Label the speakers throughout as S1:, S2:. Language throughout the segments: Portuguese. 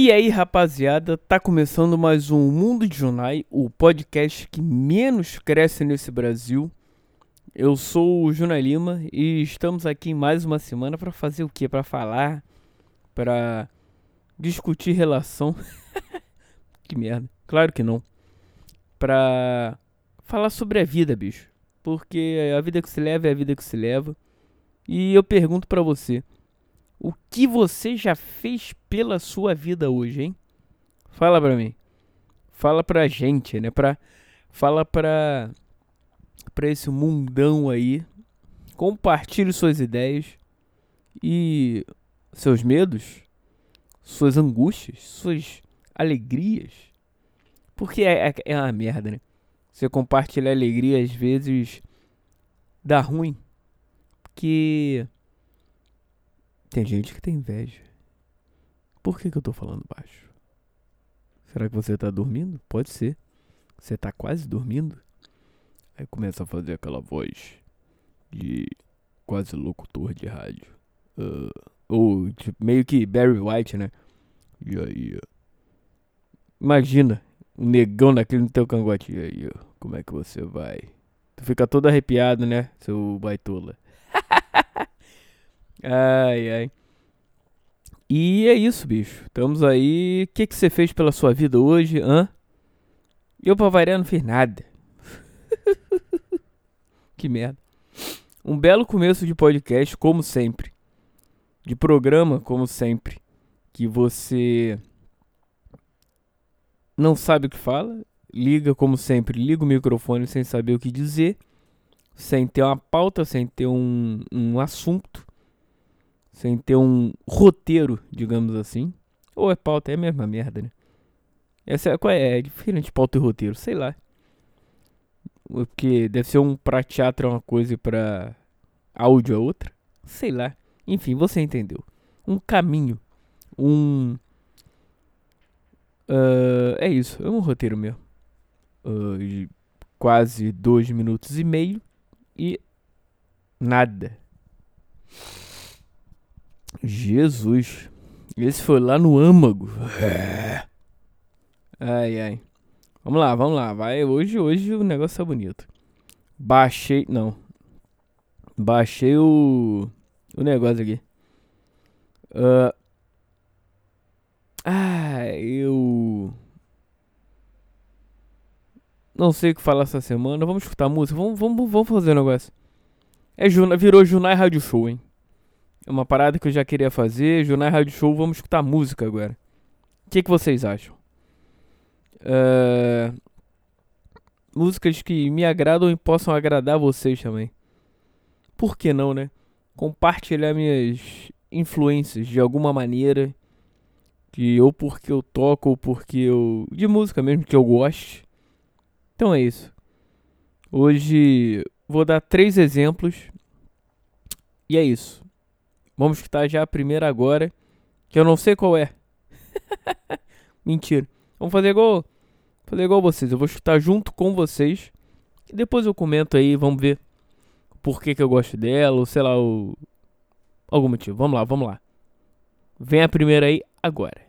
S1: E aí, rapaziada, tá começando mais um Mundo de Junai, o podcast que menos cresce nesse Brasil. Eu sou o Junai Lima e estamos aqui mais uma semana para fazer o quê? Para falar, para discutir relação. que merda. Claro que não. Pra falar sobre a vida, bicho. Porque a vida que se leva é a vida que se leva. E eu pergunto para você, o que você já fez pela sua vida hoje, hein? Fala pra mim. Fala pra gente, né? Pra, fala pra, pra esse mundão aí. Compartilhe suas ideias e seus medos, suas angústias, suas alegrias. Porque é, é, é uma merda, né? Você compartilhar alegria às vezes dá ruim. Porque tem gente que tem inveja. Por que, que eu tô falando baixo? Será que você tá dormindo? Pode ser. Você tá quase dormindo? Aí começa a fazer aquela voz de quase locutor de rádio. Uh, ou tipo, meio que Barry White, né? E aí? Imagina um negão daquele no teu cangote. E aí, como é que você vai? Tu fica todo arrepiado, né, seu baitola? Ai, ai. E é isso, bicho. Estamos aí. O que, que você fez pela sua vida hoje, hã? Eu, pra variar, não fiz nada. que merda. Um belo começo de podcast, como sempre. De programa, como sempre. Que você não sabe o que fala. Liga, como sempre, liga o microfone sem saber o que dizer. Sem ter uma pauta, sem ter um, um assunto sem ter um roteiro, digamos assim. Ou é pauta, é a mesma merda, né? Essa é, qual é? É diferente pauta e roteiro, sei lá. Porque deve ser um pra teatro é uma coisa e pra áudio é outra. Sei lá. Enfim, você entendeu. Um caminho. Um. Uh, é isso, é um roteiro mesmo. Uh, de quase dois minutos e meio. E. Nada. Jesus. Esse foi lá no âmago. É. Ai, ai. Vamos lá, vamos lá. Vai, hoje, hoje o negócio tá bonito. Baixei, não. Baixei o o negócio aqui. Uh, ah, eu não sei o que falar essa semana. Vamos escutar música. Vamos, vamos, vamos fazer um negócio. É virou Junai Rádio Show, hein? É uma parada que eu já queria fazer. Jornal Rádio Show, vamos escutar música agora. O que, que vocês acham? Uh, músicas que me agradam e possam agradar vocês também. Por que não, né? Compartilhar minhas influências de alguma maneira. Que ou porque eu toco ou porque eu. De música mesmo que eu goste. Então é isso. Hoje vou dar três exemplos. E é isso. Vamos escutar já a primeira agora, que eu não sei qual é. Mentira. Vamos fazer igual, fazer igual vocês. Eu vou escutar junto com vocês e depois eu comento aí, vamos ver por que, que eu gosto dela, ou sei lá, o... algum motivo. Vamos lá, vamos lá. Vem a primeira aí agora.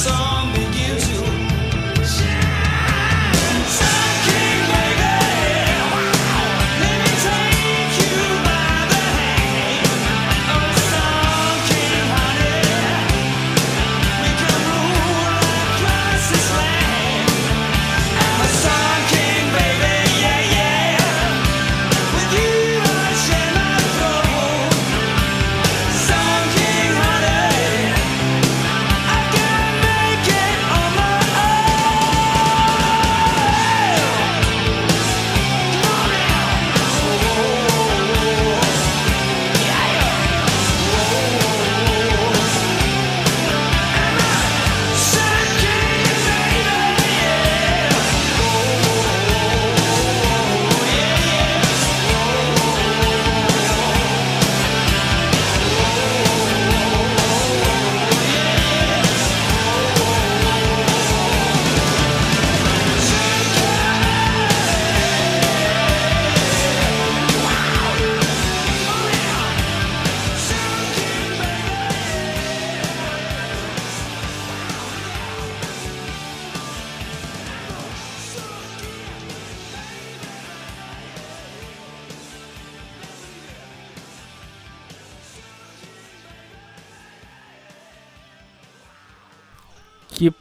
S1: song.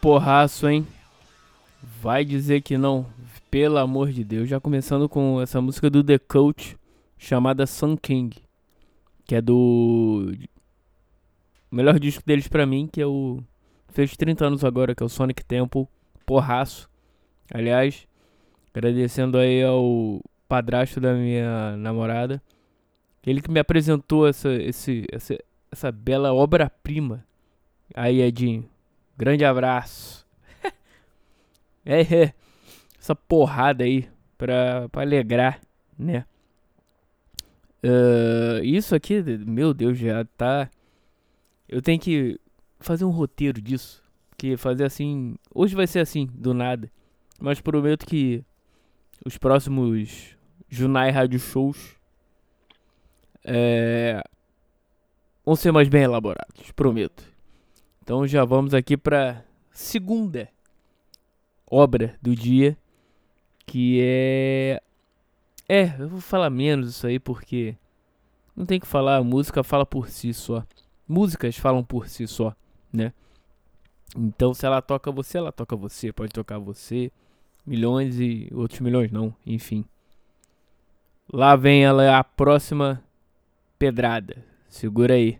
S1: Porraço, hein? Vai dizer que não. Pelo amor de Deus. Já começando com essa música do The Coach chamada Sun King. Que é do. O melhor disco deles pra mim, que é o. Fez 30 anos agora, que é o Sonic Temple. Porraço. Aliás, agradecendo aí ao padrasto da minha namorada. Ele que me apresentou essa, esse, essa, essa bela obra-prima. Aí, Edinho. Grande abraço. é, é. Essa porrada aí pra, pra alegrar, né? Uh, isso aqui, meu Deus, já tá. Eu tenho que fazer um roteiro disso. Que fazer assim. Hoje vai ser assim, do nada. Mas prometo que os próximos Junai Rádio Shows é, vão ser mais bem elaborados, prometo. Então já vamos aqui para segunda obra do dia, que é é, eu vou falar menos isso aí porque não tem que falar, a música fala por si só. Músicas falam por si só, né? Então se ela toca você, ela toca você, pode tocar você, milhões e outros milhões não, enfim. Lá vem ela a próxima pedrada. Segura aí.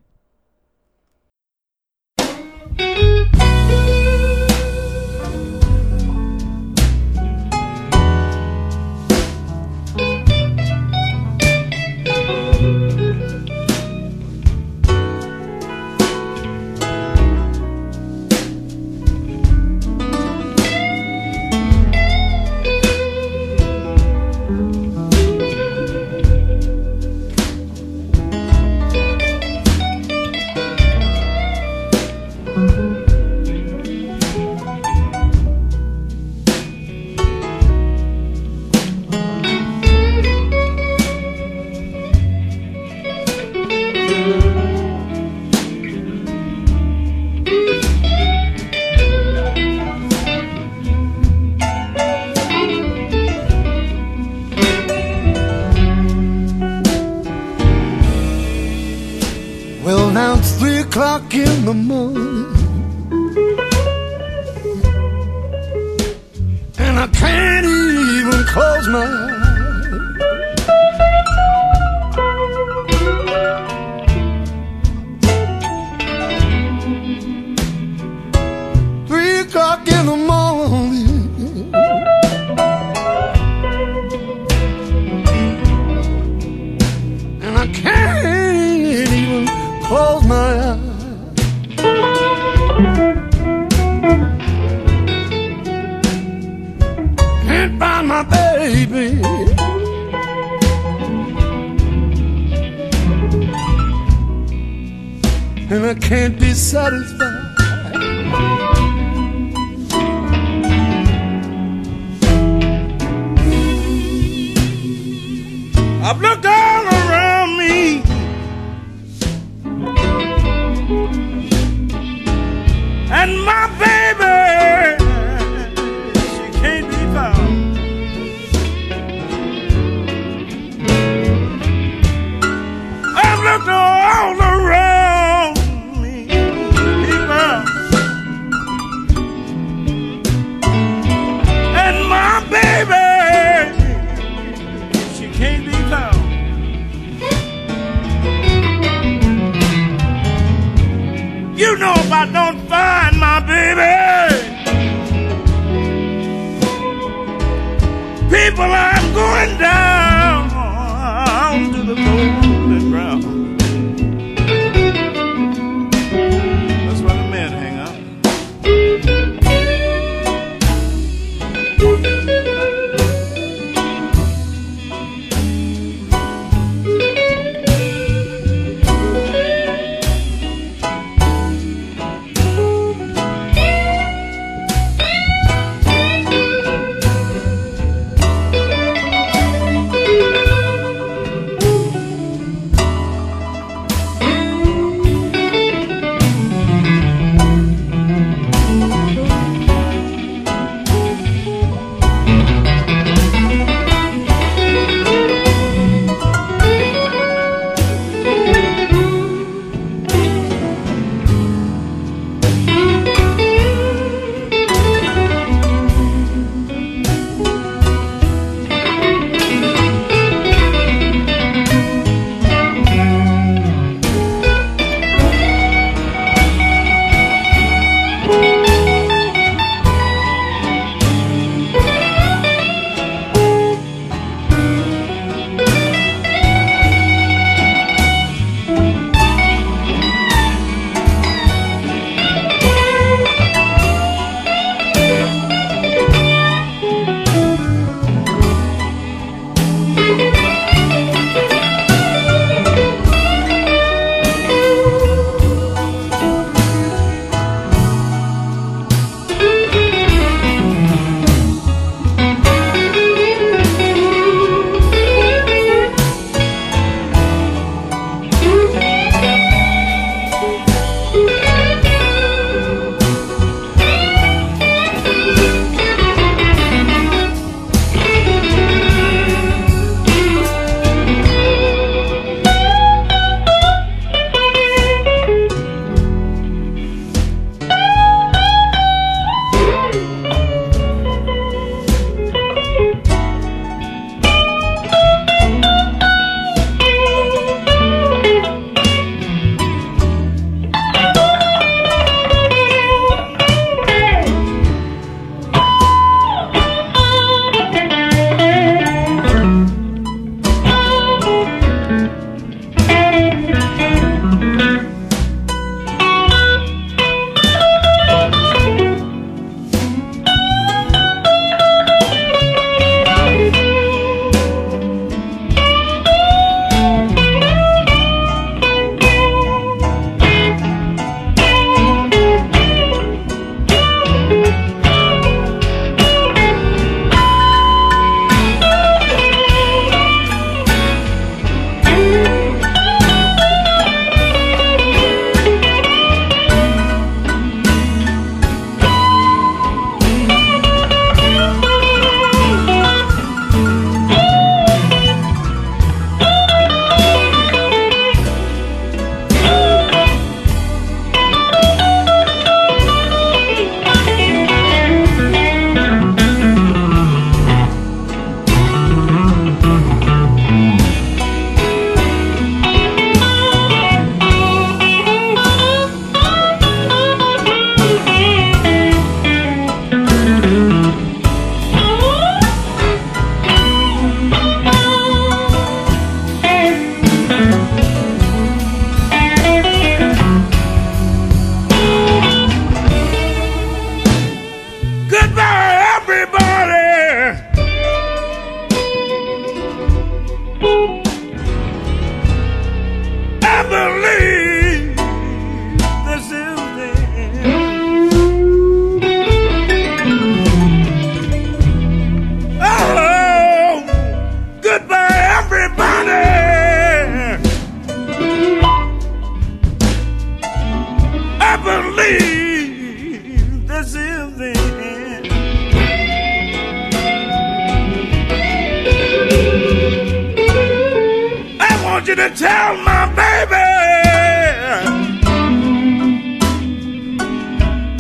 S2: you to tell my baby.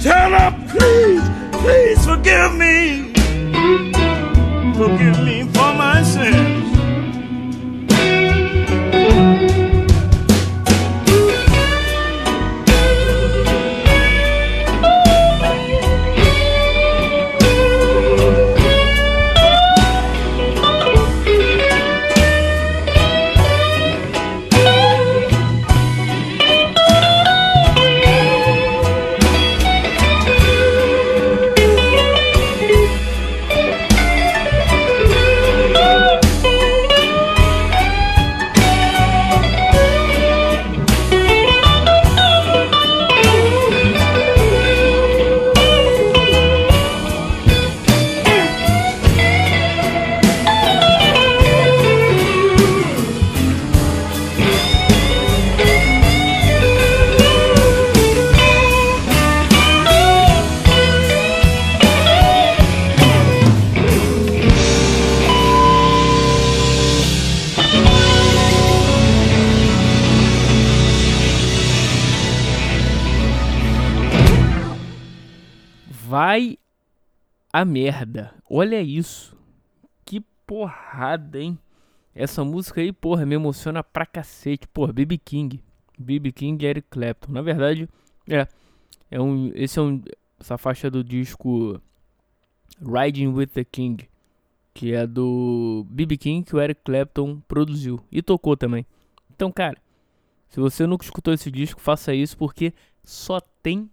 S2: Tell her, please, please forgive me.
S1: A merda. Olha isso. Que porrada, hein? Essa música aí, porra, me emociona pra cacete. Porra, BB King. BB King e Eric Clapton. Na verdade, é. é um, esse é um. Essa faixa do disco Riding with the King. Que é do BB King que o Eric Clapton produziu. E tocou também. Então, cara, se você nunca escutou esse disco, faça isso porque só tem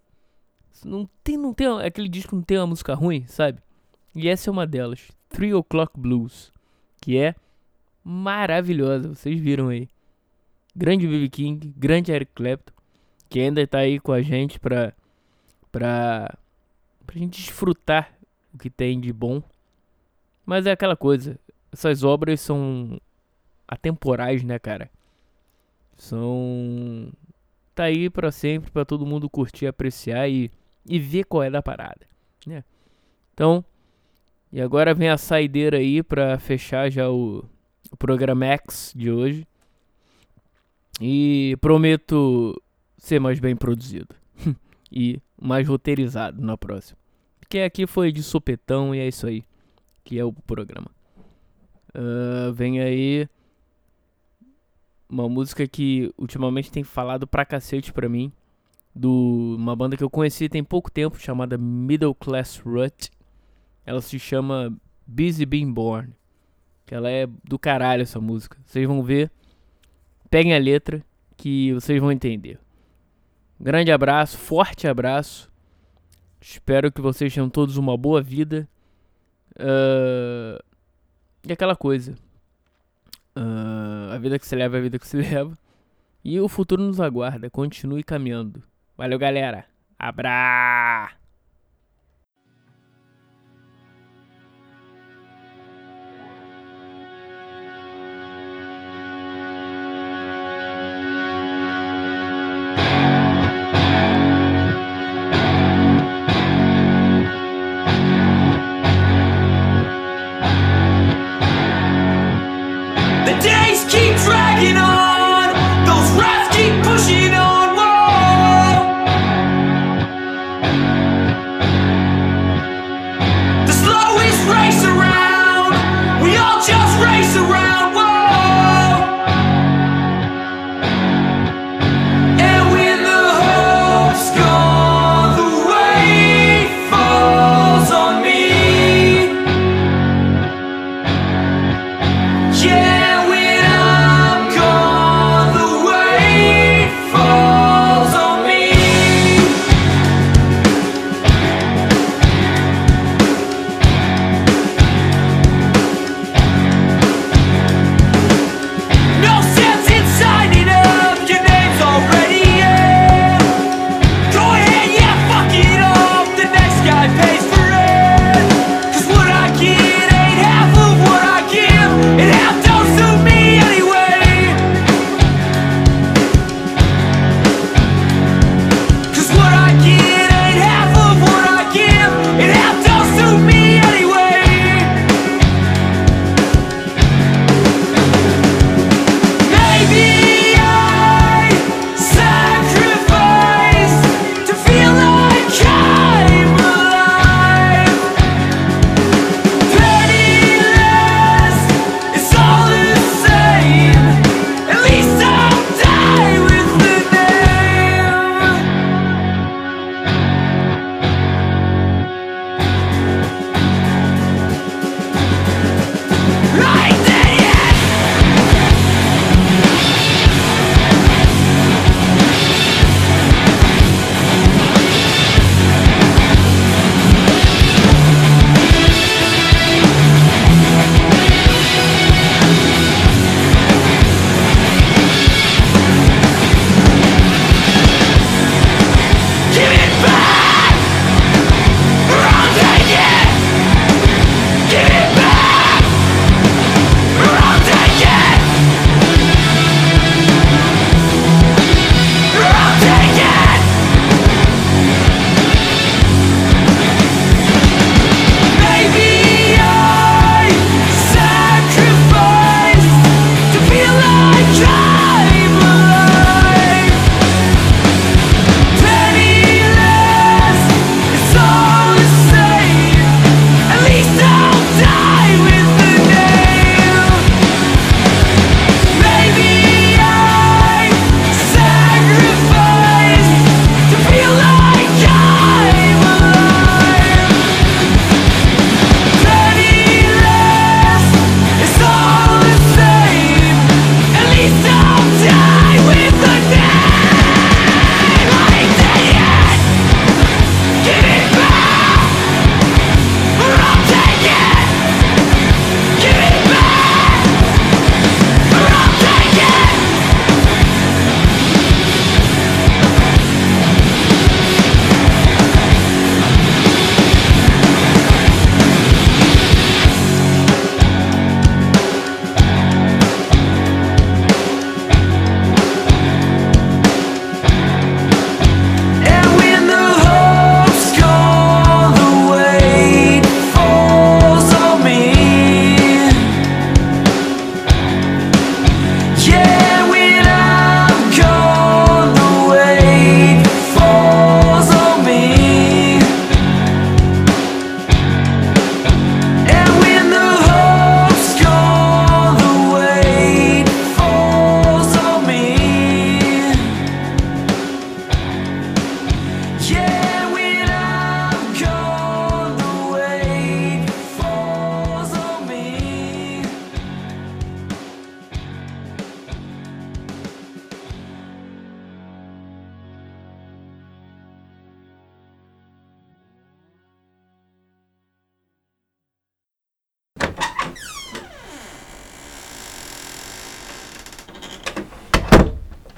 S1: não tem, não tem aquele disco não tem uma música ruim, sabe? E essa é uma delas, Three O'clock Blues, que é maravilhosa, vocês viram aí. Grande B.B. King, grande Eric Clapton, que ainda tá aí com a gente pra, pra, pra gente desfrutar o que tem de bom. Mas é aquela coisa, essas obras são atemporais, né, cara? São tá aí para sempre para todo mundo curtir, apreciar e, e ver qual é da parada, né? Então, e agora vem a saideira aí para fechar já o, o programa X de hoje. E prometo ser mais bem produzido e mais roteirizado na próxima. Porque aqui foi de sopetão e é isso aí que é o programa. Uh, vem aí uma música que ultimamente tem falado pra cacete pra mim. Do uma banda que eu conheci tem pouco tempo, chamada Middle Class Rut. Ela se chama Busy Being Born. Ela é do caralho essa música. Vocês vão ver. Peguem a letra que vocês vão entender. Grande abraço, forte abraço. Espero que vocês tenham todos uma boa vida. Uh, e aquela coisa. Uh, a vida que se leva é a vida que se leva. E o futuro nos aguarda. Continue caminhando. Valeu, galera. Abra!